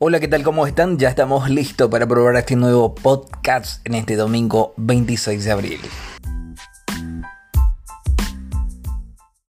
Hola, ¿qué tal? ¿Cómo están? Ya estamos listos para probar este nuevo podcast en este domingo 26 de abril.